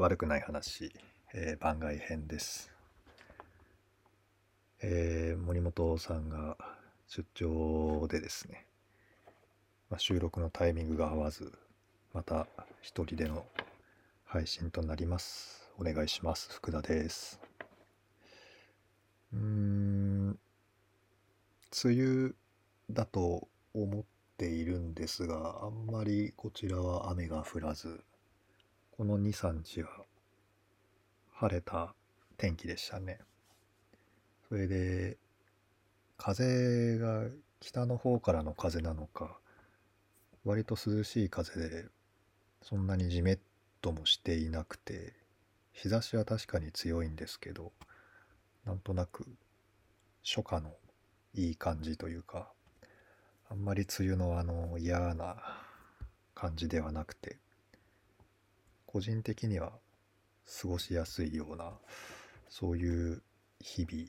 悪くない話、えー番外編です。えー森本さんが出張でですね、まあ、収録のタイミングが合わず、また一人での配信となります。お願いします。福田です。うん、梅雨だと思っているんですが、あんまりこちらは雨が降らず、この2、3日は晴れた天気でしたね。それで、風が北の方からの風なのか、割と涼しい風で、そんなにじめっともしていなくて、日差しは確かに強いんですけど、なんとなく初夏のいい感じというか、あんまり梅雨のあの嫌な感じではなくて、個人的には過ごしやすいような、そういう日々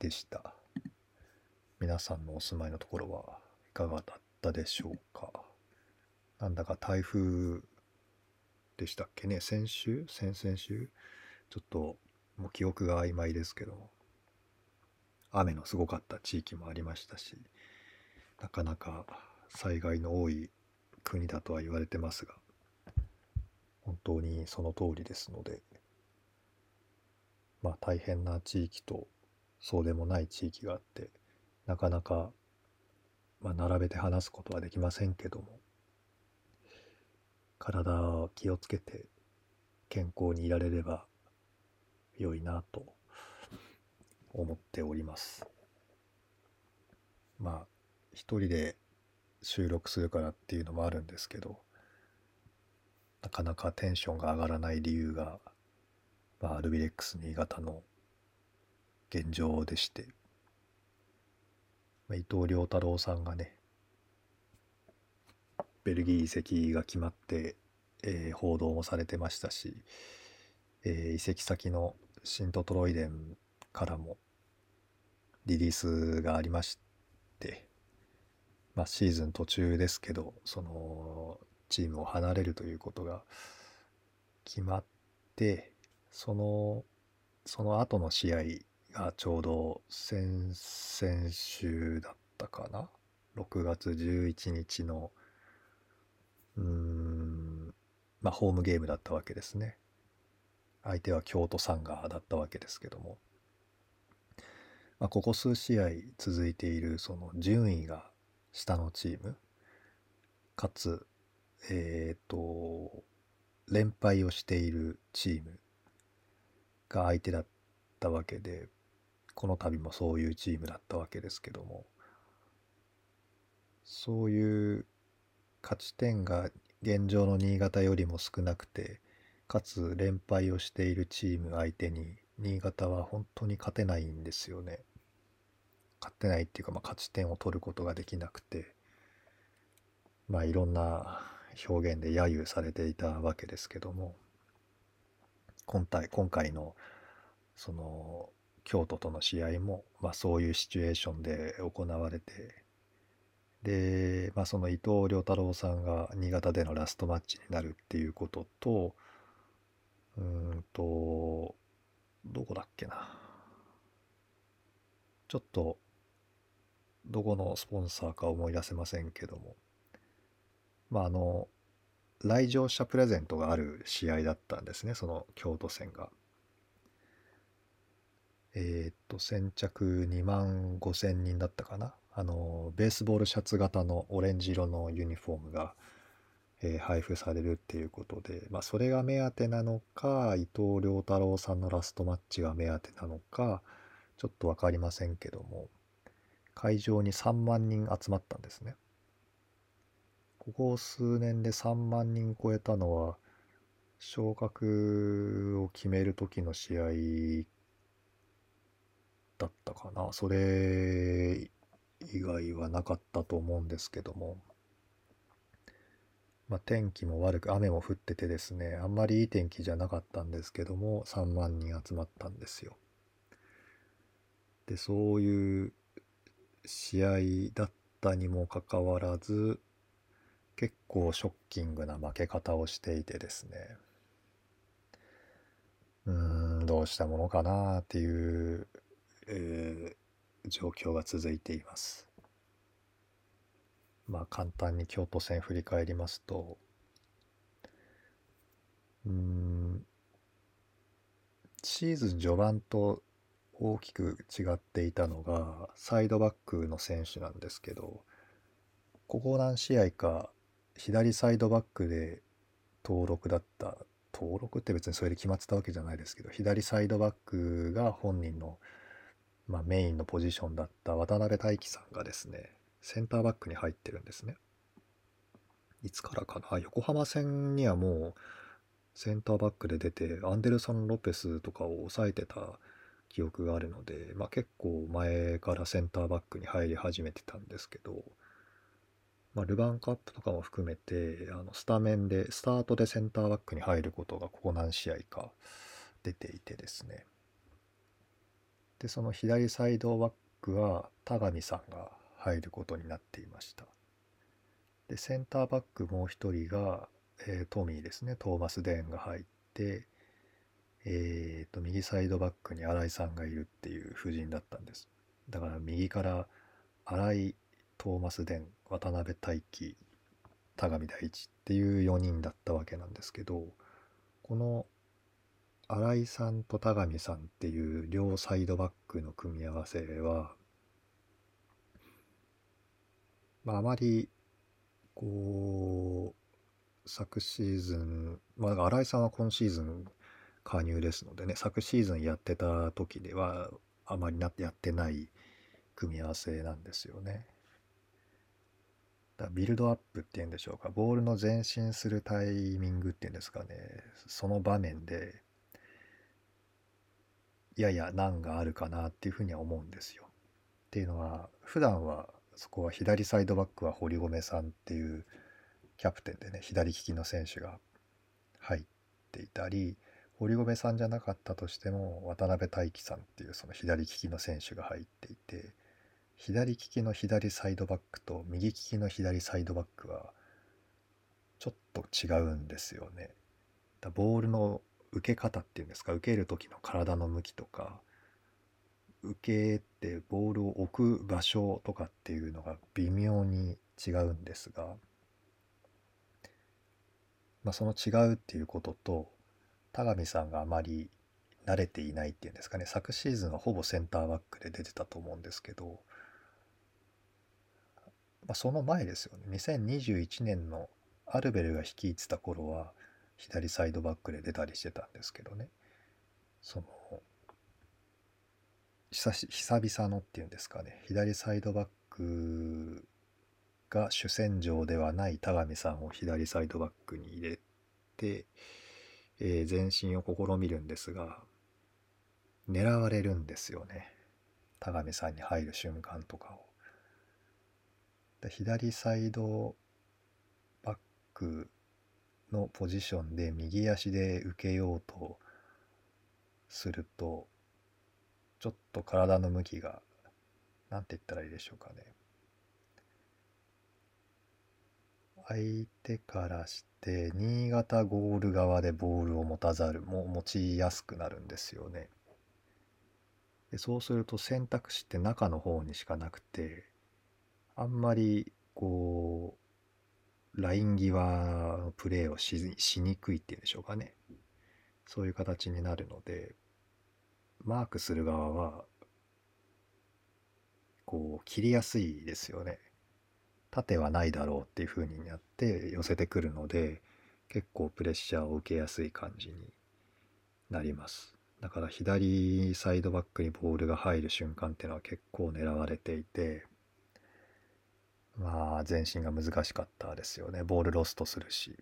でした。皆さんのお住まいのところはいかがだったでしょうか？なんだか台風でしたっけね、先週？先々週？ちょっともう記憶が曖昧ですけども、雨のすごかった地域もありましたし、なかなか災害の多い国だとは言われてますが、本当にその通りですので、まあ大変な地域とそうでもない地域があって、なかなか、まあ、並べて話すことはできませんけども、体を気をつけて健康にいられれば良いなと思っております。まあ、一人で収録するからっていうのもあるんですけど、なかなかテンションが上がらない理由が、まあ、ルビレックス新潟の現状でして、まあ、伊藤良太郎さんがね、ベルギー移籍が決まって、えー報道もされてましたし、えー移籍先のシントトロイデンからもリリースがありまして、まあ、シーズン途中ですけど、そのチームを離れるということが決まって、その、その後の試合がちょうど先々週だったかな？6月11日の、うーん、まあ、ホームゲームだったわけですね。相手は京都サンガーだったわけですけども、まあ、ここ数試合続いているその順位が下のチーム、かつ、えっ、と、連敗をしているチームが相手だったわけで、この度もそういうチームだったわけですけども、そういう勝ち点が現状の新潟よりも少なくて、かつ連敗をしているチーム相手に、新潟は本当に勝てないんですよね。勝てないっていうか、まあ、勝ち点を取ることができなくて、まあいろんな表現で揶揄されていたわけですけども、今回今回のその京都との試合も、まあ、そういうシチュエーションで行われて、で、まあ、その伊藤良太郎さんが新潟でのラストマッチになるっていうことと、うんと、どこだっけな。ちょっと、どこのスポンサーか思い出せませんけども、まあ、あの、来場者プレゼントがある試合だったんですね、その京都戦が。えーっと、先着2万5千人だったかな。あの、ベースボールシャツ型のオレンジ色のユニフォームが、えー配布されるっていうことで、まあ、それが目当てなのか、伊藤良太郎さんのラストマッチが目当てなのか、ちょっとわかりませんけども、会場に3万人集まったんですね。ここ数年で3万人超えたのは、昇格を決める時の試合だったかな。それ以外はなかったと思うんですけども、まあ、天気も悪く雨も降っててですね、あんまりいい天気じゃなかったんですけども、3万人集まったんですよ。で、そういう試合だったにもかかわらず、結構ショッキングな負け方をしていてですね、動したものかなっていう、えー、状況が続いています。まあ簡単に京都戦振り返りますとうんシーズン序盤と大きく違っていたのがサイドバックの選手なんですけどここ何試合か左サイドバックで登録だった登録って別にそれで決まってたわけじゃないですけど左サイドバックが本人の、まあ、メインのポジションだった渡辺大輝さんがですねセンターバックに入ってるんですね。いつからかな。横浜戦にはもうセンターバックで出てアンデルソン・ロペスとかを抑えてた記憶があるので、まあ、結構前からセンターバックに入り始めてたんですけど、まあ、ルヴァンカップとかも含めてあのスタメンでスタートでセンターバックに入ることがここ何試合か出ていてですね。でその左サイドバックは田上さんが入ることになっていました。でセンターバックもう一人が、えー、トミーですね。トーマス・デーンが入ってえーと、右サイドバックに新井さんがいるっていう布陣だったんです。だから右から新井、トーマス・デン、渡辺大輝、田上大地っていう4人だったわけなんですけど、この新井さんと田上さんっていう両サイドバックの組み合わせは、まあ、あまりこう昨シーズンまあ新井さんは今シーズン加入ですのでね昨シーズンやってた時ではあまりなやってない組み合わせなんですよね。だビルドアップっていうんでしょうかボールの前進するタイミングっていうんですかねその場面でやや難があるかなっていうふうには思うんですよ。っていうのは普段はそこは左サイドバックは堀米さんっていうキャプテンでね左利きの選手が入っていたり堀米さんじゃなかったとしても渡辺大輝さんっていうその左利きの選手が入っていて左利きの左サイドバックと右利きの左サイドバックはちょっと違うんですよね。だボールの受け方っていうんですか？受ける時の体の向きとか受けてボールを置く場所とかっていうのが微妙に違うんですが、まあ、その違うっていうことと田上さんがあまり慣れていないっていうんですかね昨シーズンはほぼセンターバックで出てたと思うんですけど、まあ、その前ですよね。2021年のアルベルが率いてた頃は左サイドバックで出たりしてたんですけどね。その久々のっていうんですかね。左サイドバックが主戦場ではない田上さんを左サイドバックに入れてえー、前進を試みるんですが狙われるんですよね。田上さんに入る瞬間とかを。左サイドバックのポジションで右足で受けようとするとちょっと体の向きが何て言ったらいいでしょうかね相手からして新潟ゴール側でボールを持たざるも持ちやすくなるんですよね。でそうすると選択肢って中の方にしかなくてあんまりこうライン際のプレーをししにくいっていうんでしょうかね。そういう形になるのでマークする側はこう切りやすいですよね。縦はないだろうっていう風にやって寄せてくるので結構プレッシャーを受けやすい感じになります。だから左サイドバックにボールが入る瞬間っていうのは結構狙われていてまあ前進が難しかったですよねボールロストするし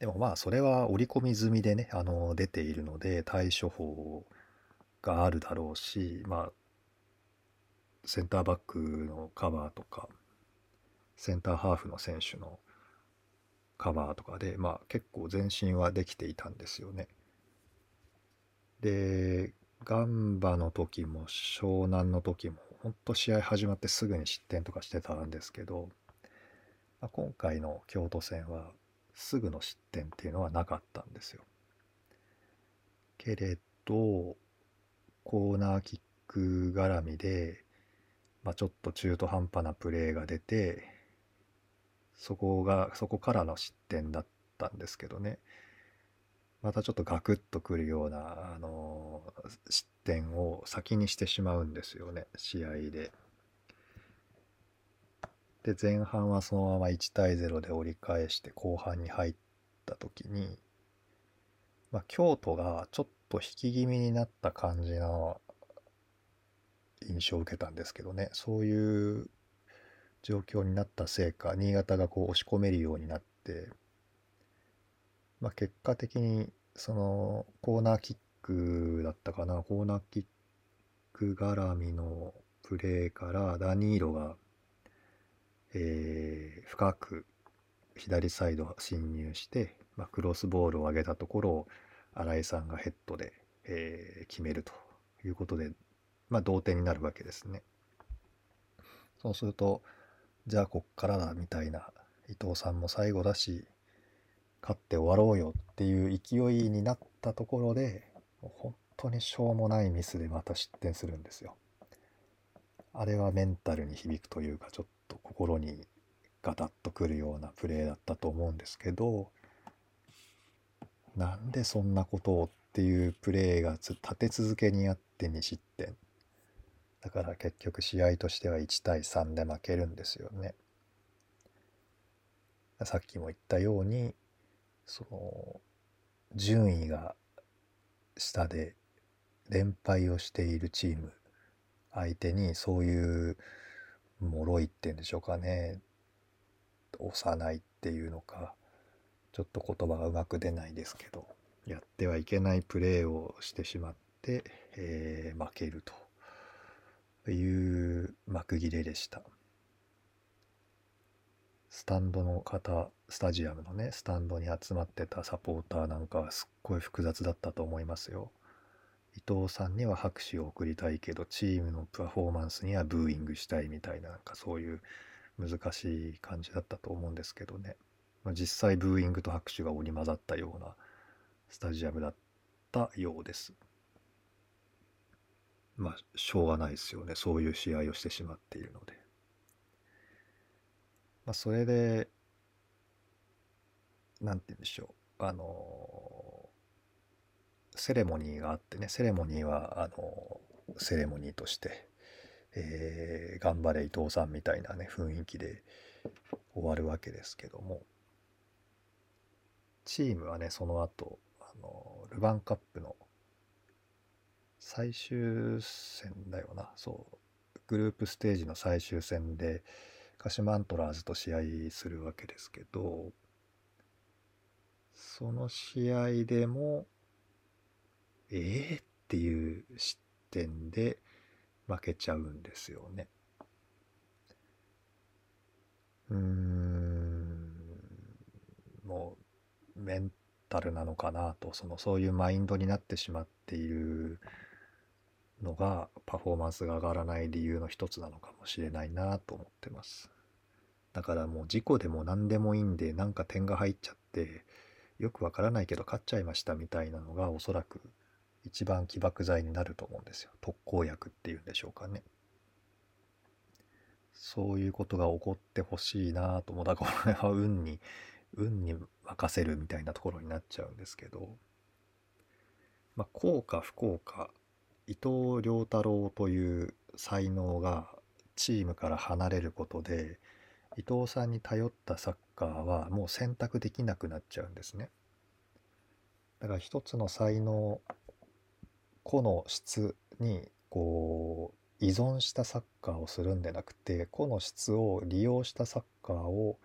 でもまあそれは織り込み済みでねあの出ているので対処法があるだろうしまあセンターバックのカバーとかセンターハーフの選手のカバーとかで、まあ、結構前進はできていたんですよね。でガンバの時も湘南の時も本当試合始まってすぐに失点とかしてたんですけど、まあ、今回の京都戦はすぐの失点っていうのはなかったんですよ。けれど、コーナーキック絡みで、まあ、ちょっと中途半端なプレーが出て、そこが、そこからの失点だったんですけどね。またちょっとガクッとくるような、あの失点を先にしてしまうんですよね、試合で。で、前半はそのまま1対0で折り返して後半に入った時に、まあ、京都がちょっと引き気味になった感じの印象を受けたんですけどね、そういう状況になったせいか、新潟がこう押し込めるようになって、まあ、結果的にそのコーナーキックだったかなコーナーキック絡みのプレーからダニーロが、えー、深く左サイド侵入して、まあ、クロスボールを上げたところを新井さんがヘッドで、えー、決めるということで、まあ、同点になるわけですね。そうするとじゃあこっからだみたいな伊藤さんも最後だし勝って終わろうよっていう勢いになったところで本当にしょうもないミスでまた失点するんですよ。あれはメンタルに響くというかちょっと心にガタッとくるようなプレーだったと思うんですけどなんでそんなことをっていうプレーが立て続けにあって2失点だから結局試合としては1対3で負けるんですよね。さっきも言ったようにその順位が下で連敗をしているチーム相手にそういう脆いってんでしょうかね幼いっていうのかちょっと言葉がうまく出ないですけどやってはいけないプレーをしてしまって、えー、負けるという幕切れでした。スタンドの方、スタジアムのね、スタンドに集まってたサポーターなんかはすっごい複雑だったと思いますよ。伊藤さんには拍手を送りたいけど、チームのパフォーマンスにはブーイングしたいみたいな、なんかそういう難しい感じだったと思うんですけどね。まあ、実際ブーイングと拍手が織り交ざったようなスタジアムだったようです。まあ、しょうがないですよね。そういう試合をしてしまっているので。まあ、それで、なんて言うんでしょう。あの、セレモニーがあってね、セレモニーは、あの、セレモニーとして、えー、頑張れ伊藤さんみたいなね、雰囲気で終わるわけですけども、チームはね、その後、あの、ルヴァンカップの最終戦だよな、そう、グループステージの最終戦で、鹿島アントラーズと試合するわけですけど、その試合でも、ええー、っていう失点で負けちゃうんですよね。うーん、もうメンタルなのかなと、そのそういうマインドになってしまっているのがパフォーマンスが上がらない理由の一つなのかもしれないなと思ってます。だからもう事故でも何でもいいんでなんか点が入っちゃってよくわからないけど勝っちゃいましたみたいなのがおそらく一番起爆剤になると思うんですよ。特効薬っていうんでしょうかね。そういうことが起こってほしいなと思う。だからこれは運に、運に任せるみたいなところになっちゃうんですけど、まあ、幸か不幸か、伊藤良太郎という才能がチームから離れることで、伊藤さんに頼ったサッカーはもう選択できなくなっちゃうんですね。だから一つの才能個の質にこう依存したサッカーをするんでなくて個の質を利用したサッカーを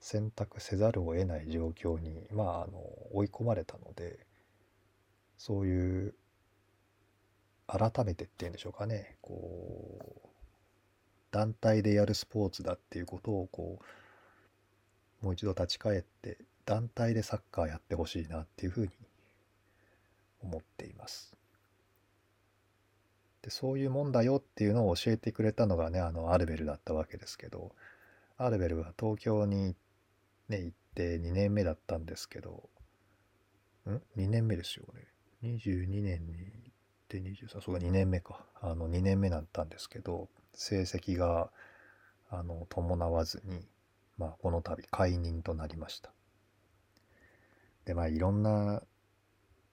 選択せざるを得ない状況に、まあ、あの追い込まれたのでそういう改めてっていうんでしょうかねこう団体でやるスポーツだっていうことをこうもう一度立ち返って団体でサッカーやってほしいなっていうふうに思っています。でそういうもんだよっていうのを教えてくれたのがねあのアルベルだったわけですけどアルベルは東京にね行って2年目だったんですけどん？2年目ですよね。22年に行って23そうか2年目か。あの2年目だったんですけど成績があの伴わずに、まあ、この度解任となりました。でまあいろんな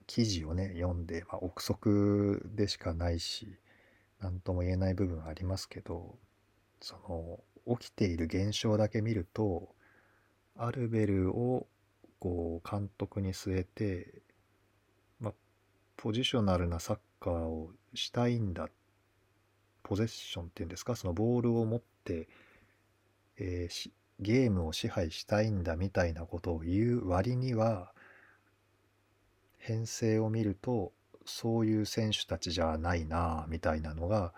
記事をね読んで、まあ、憶測でしかないし何とも言えない部分ありますけどその起きている現象だけ見るとアルベルをこう監督に据えて、まあ、ポジショナルなサッカーをしたいんだっポゼッションっていうんですか？そのボールを持って、えー、ゲームを支配したいんだみたいなことを言う割には編成を見るとそういう選手たちじゃないなみたいなのが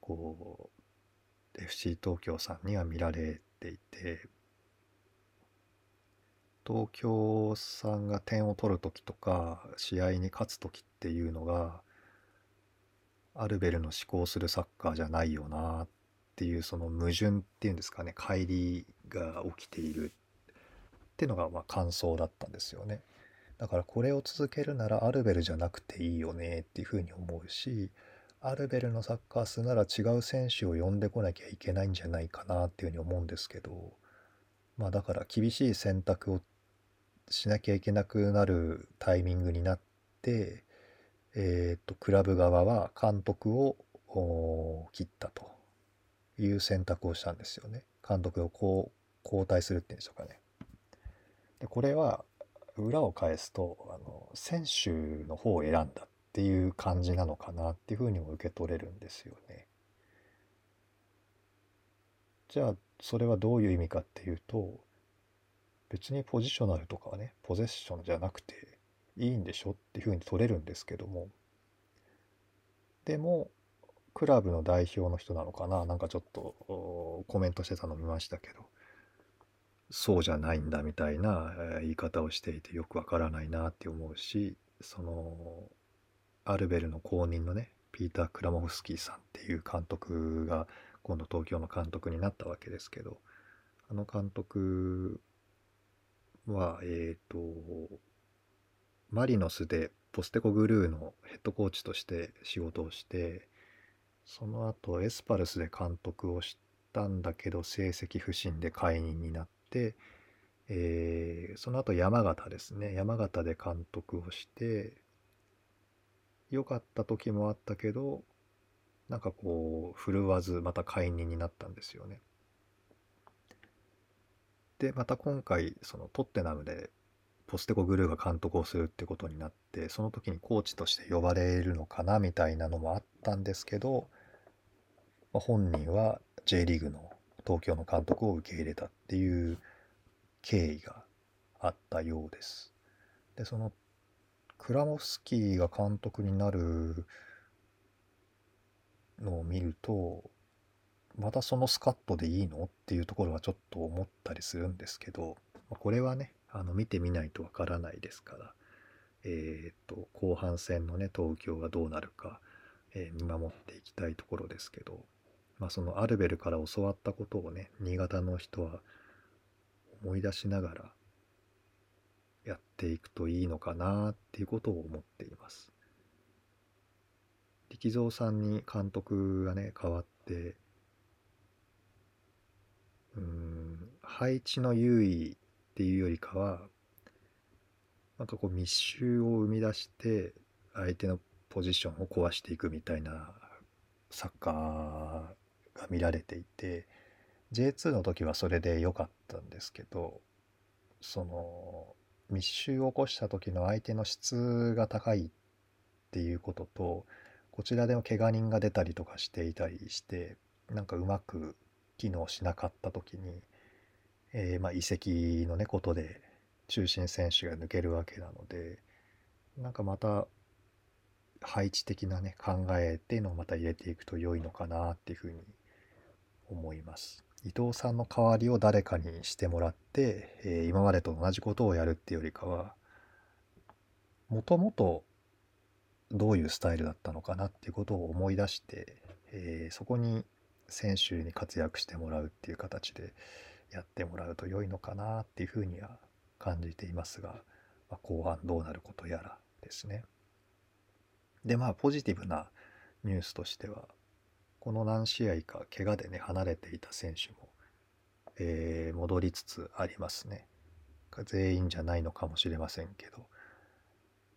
こう FC 東京さんには見られていて東京さんが点を取る時とか試合に勝つ時っていうのがアルベルの思考するサッカーじゃないよなっていうその矛盾っていうんですかね乖離が起きているっていうのがまあ感想だったんですよね。だからこれを続けるならアルベルじゃなくていいよねっていうふうに思うしアルベルのサッカーするなら違う選手を呼んでこなきゃいけないんじゃないかなっていうふうに思うんですけどまあだから厳しい選択をしなきゃいけなくなるタイミングになって、えーと、クラブ側は監督を切ったという選択をしたんですよね。監督をこう交代するっていうんでしょうかね。でこれは裏を返すとあの選手の方を選んだっていう感じなのかなっていうふうにも受け取れるんですよね。じゃあそれはどういう意味かっていうと別にポジショナルとかはねポゼッションじゃなくていいんでしょ？っていうふうに取れるんですけども。でもクラブの代表の人なのかな？なんかちょっとコメントしてたの見ましたけど。そうじゃないんだみたいな言い方をしていてよくわからないなって思うしそのアルベルの後任のねピーター・クラモフスキーさんっていう監督が今度東京の監督になったわけですけどあの監督はえっ、ー、とマリノスでポステコグルーのヘッドコーチとして仕事をしてその後エスパルスで監督をしたんだけど成績不振で解任になって、えー、その後山形ですね山形で監督をして良かった時もあったけどなんかこう振るわずまた解任になったんですよね。でまた今回そのトッテナムでポステコグルーが監督をするってことになってその時にコーチとして呼ばれるのかなみたいなのもあったんですけど、まあ、本人は J リーグの東京の監督を受け入れたっていう経緯があったようです。でそのクラモフスキーが監督になるのを見るとまたそのスカットでいいの？っていうところはちょっと思ったりするんですけどこれはねあの見てみないとわからないですからえっ、と後半戦のね東京がどうなるか、えー、見守っていきたいところですけど、まあ、そのアルベルから教わったことをね新潟の人は思い出しながらやっていくといいのかなっていうことを思っています。力蔵さんに監督がね変わってうん配置の優位っていうよりかはなんかこう密集を生み出して相手のポジションを壊していくみたいなサッカーが見られていて J2 の時はそれで良かったんですけどその密集を起こした時の相手の質が高いっていうこととこちらでも怪我人が出たりとかしていたりしてなんかうまく機能しなかった時に、えー、まあ、移籍のねことで中心選手が抜けるわけなのでなんかまた配置的なね考えっていうのをまた入れていくと良いのかなっていうふうに思います。伊藤さんの代わりを誰かにしてもらって、えー、今までと同じことをやるっていうよりかはもともとどういうスタイルだったのかなっていうことを思い出して、えー、そこに選手に活躍してもらうっていう形でやってもらうと良いのかなっていうふうには感じていますが、まあ、後半どうなることやらですね。でまあポジティブなニュースとしてはこの何試合か怪我でね離れていた選手も、えー、戻りつつありますね。全員じゃないのかもしれませんけど、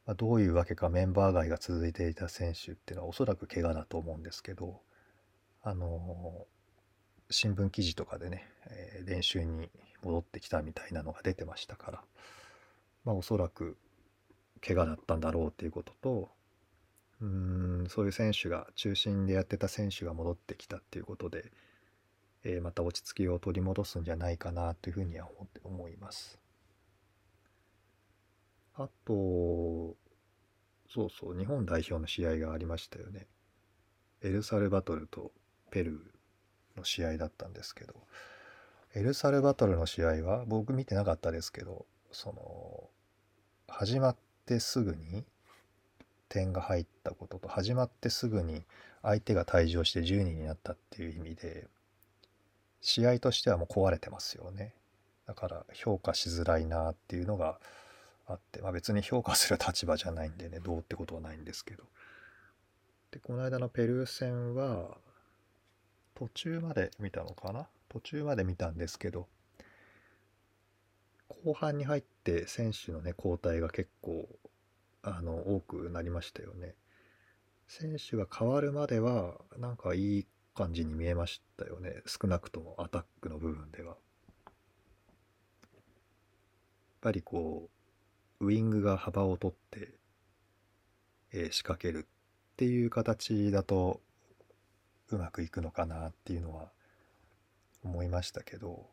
まあ、どういうわけかメンバー外が続いていた選手っていうのはおそらく怪我だと思うんですけどあのー、新聞記事とかでね、えー、練習に戻ってきたみたいなのが出てましたから、まあ、おそらく怪我だったんだろうっていうこととうんそういう選手が中心でやってた選手が戻ってきたっていうことで、えー、また落ち着きを取り戻すんじゃないかなというふうには思って思います。あと、そうそう、日本代表の試合がありましたよね。エルサルバトルとペルーの試合だったんですけど、エルサルバトルの試合は僕見てなかったですけど、その、始まってすぐに点が入ったことと、始まってすぐに相手が退場して10人になったっていう意味で、試合としてはもう壊れてますよね。だから評価しづらいなっていうのが、あって、まあ、別に評価する立場じゃないんでねどうってことはないんですけどでこの間のペルー戦は途中まで見たのかな？途中まで見たんですけど後半に入って選手のね交代が結構あの多くなりましたよね。選手が変わるまではなんかいい感じに見えましたよね。少なくともアタックの部分では。やっぱりこうウイングが幅を取って、えー、仕掛けるっていう形だとうまくいくのかなっていうのは思いましたけど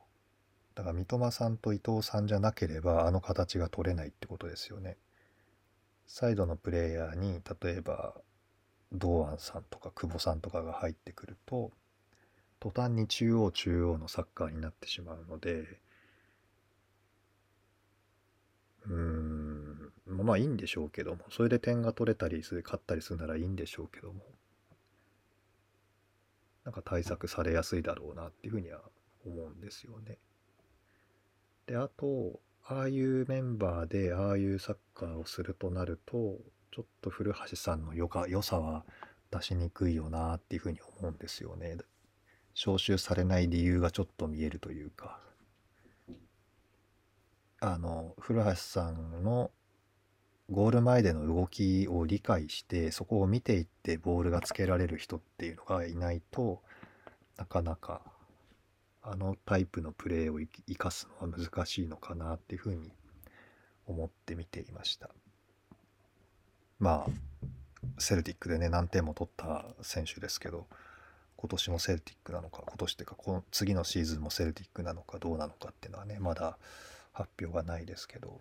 だから三笘さんと伊藤さんじゃなければあの形が取れないってことですよね。サイドのプレイヤーに例えば堂安さんとか久保さんとかが入ってくると途端に中央中央のサッカーになってしまうのでうーん、まあいいんでしょうけども、それで点が取れたりする、勝ったりするならいいんでしょうけども、なんか対策されやすいだろうなっていうふうには思うんですよね。で、あと、ああいうメンバーでああいうサッカーをするとなると、ちょっと古橋さんの良良さは出しにくいよなっていうふうに思うんですよね。招集されない理由がちょっと見えるというか。あの古橋さんのゴール前での動きを理解してそこを見ていってボールがつけられる人っていうのがいないとなかなかあのタイプのプレーを生かすのは難しいのかなっていうふうに思って見ていました。まあセルティックでね何点も取った選手ですけど今年もセルティックなのか今年っていうかこの次のシーズンもセルティックなのかどうなのかっていうのはねまだ発表がないですけど。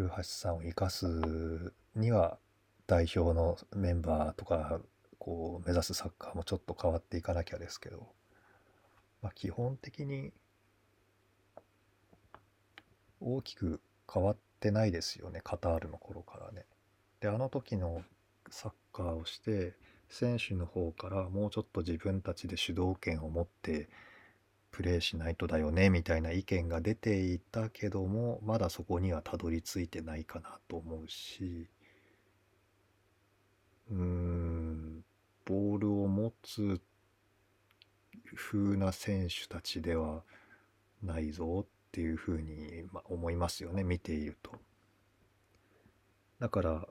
古橋さんを生かすには代表のメンバーとかこう目指すサッカーもちょっと変わっていかなきゃですけど、まあ、基本的に大きく変わってないですよねカタールの頃からね。であの時のサッカーをして選手の方からもうちょっと自分たちで主導権を持ってプレイしないとだよねみたいな意見が出ていたけどもまだそこにはたどり着いてないかなと思うしうーんボールを持つ風な選手たちではないぞっていうふうに、思いますよね見ていると。だから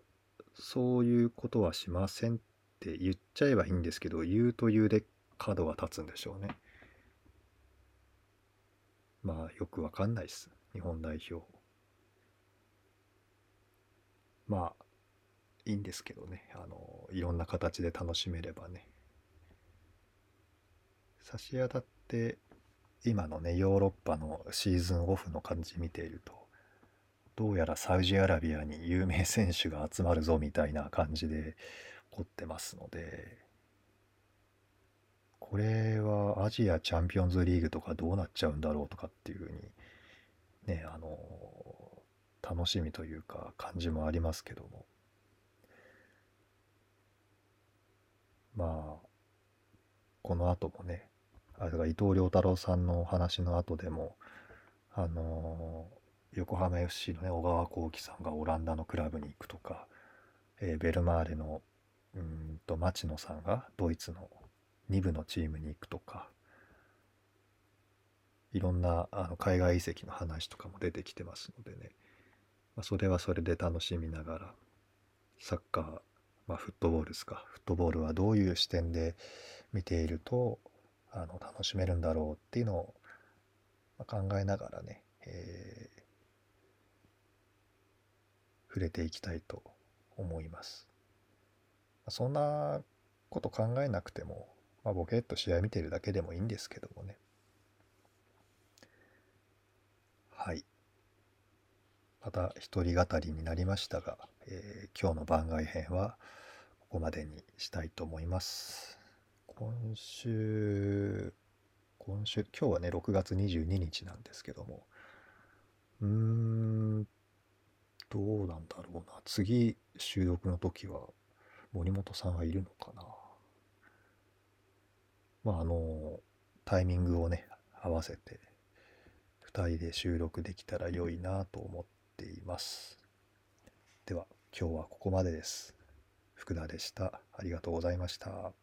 そういうことはしませんって言っちゃえばいいんですけど言うと言うで角が立つんでしょうね。まあよくわかんないです。日本代表。まあいいんですけどね。あの、いろんな形で楽しめればね。差し当たって今のね、ヨーロッパのシーズンオフの感じ見ていると、どうやらサウジアラビアに有名選手が集まるぞみたいな感じで凝ってますので、これはアジアチャンピオンズリーグとかどうなっちゃうんだろうとかっていうふうにねあの楽しみというか感じもありますけども。まあこの後もねあれが伊藤良太郎さんのお話の後でもあの横浜 FC のね小川幸輝さんがオランダのクラブに行くとかえーベルマーレのうんと町野さんがドイツの2部のチームに行くとかいろんなあの海外移籍の話とかも出てきてますのでね、まあ、それはそれで楽しみながらサッカー、まあ、フットボールですかフットボールはどういう視点で見ているとあの楽しめるんだろうっていうのを考えながらね、えー触れていきたいと思います。そんなこと考えなくても、まあ、ボケっと試合見てるだけでもいいんですけどもね。はい。また一人語りになりましたが、えー今日の番外編はここまでにしたいと思います。今週、今週、今日はね、6月22日なんですけども、うーん、どうなんだろうな。次、収録の時は、森本さんはいるのかな。まあ、あの、タイミングをね、合わせて、2人で収録できたら良いなと思っています。では、今日はここまでです。福田でした。ありがとうございました。